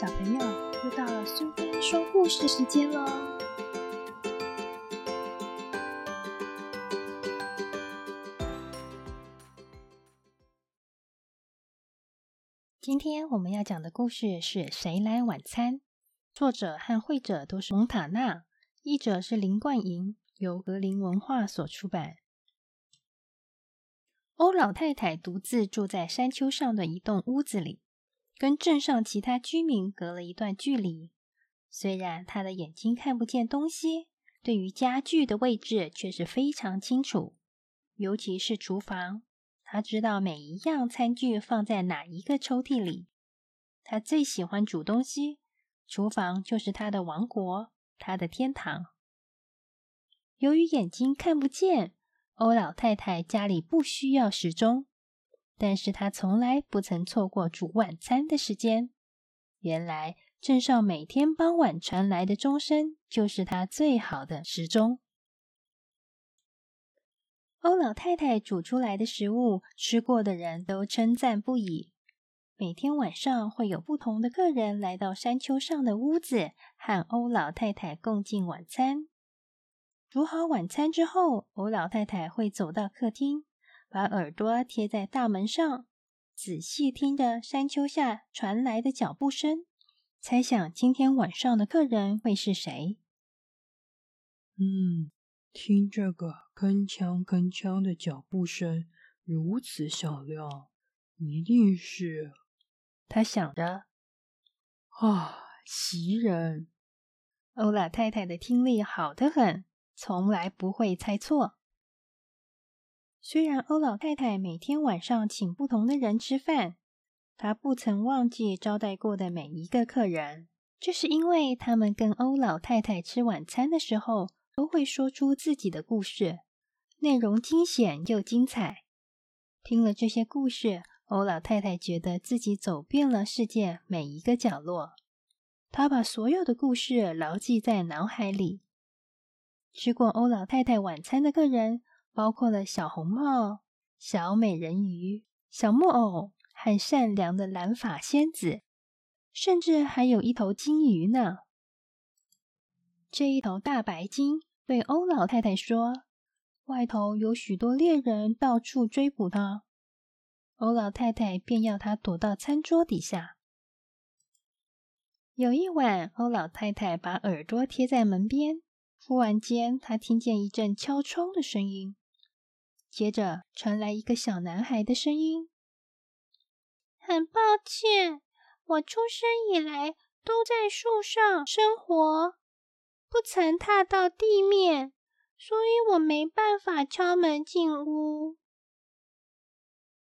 小朋友，又到了苏菲说故事时间喽！今天我们要讲的故事是《谁来晚餐》，作者和绘者都是蒙塔纳，译者是林冠莹，由格林文化所出版。欧老太太独自住在山丘上的一栋屋子里。跟镇上其他居民隔了一段距离。虽然他的眼睛看不见东西，对于家具的位置却是非常清楚。尤其是厨房，他知道每一样餐具放在哪一个抽屉里。他最喜欢煮东西，厨房就是他的王国，他的天堂。由于眼睛看不见，欧老太太家里不需要时钟。但是他从来不曾错过煮晚餐的时间。原来镇上每天傍晚传来的钟声，就是他最好的时钟。欧老太太煮出来的食物，吃过的人都称赞不已。每天晚上会有不同的客人来到山丘上的屋子，和欧老太太共进晚餐。煮好晚餐之后，欧老太太会走到客厅。把耳朵贴在大门上，仔细听着山丘下传来的脚步声，猜想今天晚上的客人会是谁。嗯，听这个铿锵铿锵的脚步声，如此响亮，一定是……他想着。啊，袭人！欧老太太的听力好得很，从来不会猜错。虽然欧老太太每天晚上请不同的人吃饭，她不曾忘记招待过的每一个客人。这是因为他们跟欧老太太吃晚餐的时候，都会说出自己的故事，内容惊险又精彩。听了这些故事，欧老太太觉得自己走遍了世界每一个角落。她把所有的故事牢记在脑海里。吃过欧老太太晚餐的客人。包括了小红帽、小美人鱼、小木偶和善良的蓝发仙子，甚至还有一头金鱼呢。这一头大白鲸对欧老太太说：“外头有许多猎人到处追捕它。”欧老太太便要它躲到餐桌底下。有一晚，欧老太太把耳朵贴在门边，忽然间，他听见一阵敲窗的声音。接着传来一个小男孩的声音：“很抱歉，我出生以来都在树上生活，不曾踏到地面，所以我没办法敲门进屋。”“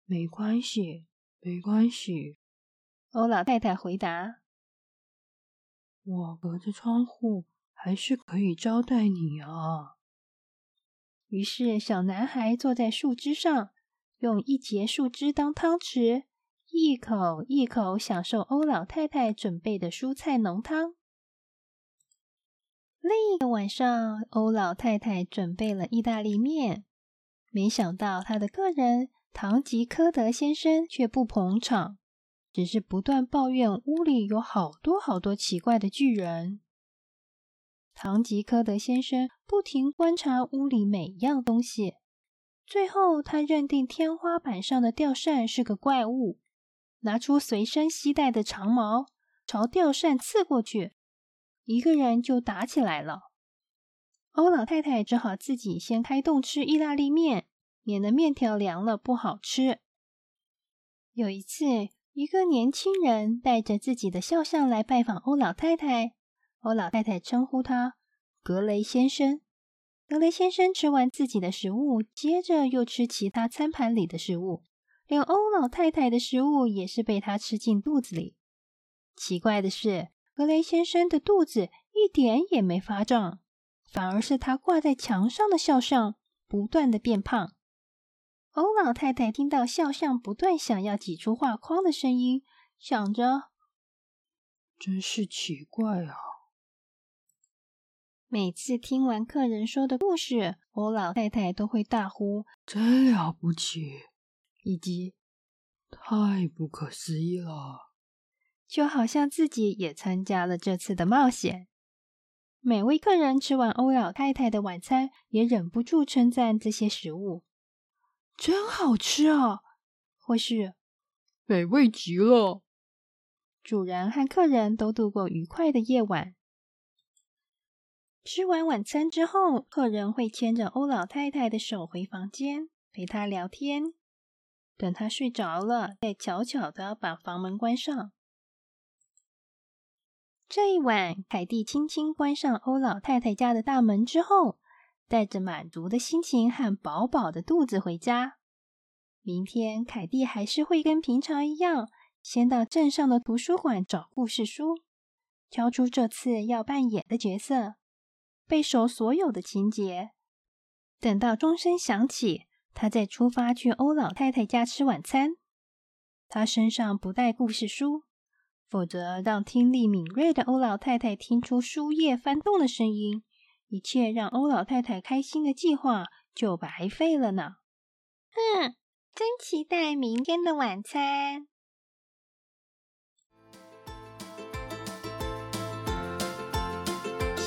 没关系，没关系。”欧老太太回答，“我隔着窗户还是可以招待你啊。”于是，小男孩坐在树枝上，用一节树枝当汤匙，一口一口享受欧老太太准备的蔬菜浓汤。另一个晚上，欧老太太准备了意大利面，没想到他的客人唐吉诃德先生却不捧场，只是不断抱怨屋里有好多好多奇怪的巨人。唐吉诃德先生不停观察屋里每样东西，最后他认定天花板上的吊扇是个怪物，拿出随身携带的长矛朝吊扇刺过去，一个人就打起来了。欧老太太只好自己先开动吃意大利面，免得面条凉了不好吃。有一次，一个年轻人带着自己的肖像来拜访欧老太太。欧老太太称呼他格雷先生。格雷先生吃完自己的食物，接着又吃其他餐盘里的食物，连欧老太太的食物也是被他吃进肚子里。奇怪的是，格雷先生的肚子一点也没发胀，反而是他挂在墙上的肖像不断的变胖。欧老太太听到肖像不断想要挤出画框的声音，想着：真是奇怪啊！每次听完客人说的故事，欧老太太都会大呼“真了不起”，以及“太不可思议了”。就好像自己也参加了这次的冒险。每位客人吃完欧老太太的晚餐，也忍不住称赞这些食物：“真好吃啊！”或是“美味极了。”主人和客人都度过愉快的夜晚。吃完晚餐之后，客人会牵着欧老太太的手回房间，陪她聊天。等她睡着了，再悄悄的把房门关上。这一晚，凯蒂轻轻关上欧老太太家的大门之后，带着满足的心情和饱饱的肚子回家。明天，凯蒂还是会跟平常一样。先到镇上的图书馆找故事书，挑出这次要扮演的角色，背熟所有的情节。等到钟声响起，他再出发去欧老太太家吃晚餐。他身上不带故事书，否则让听力敏锐的欧老太太听出书页翻动的声音，一切让欧老太太开心的计划就白费了呢。哼，真期待明天的晚餐。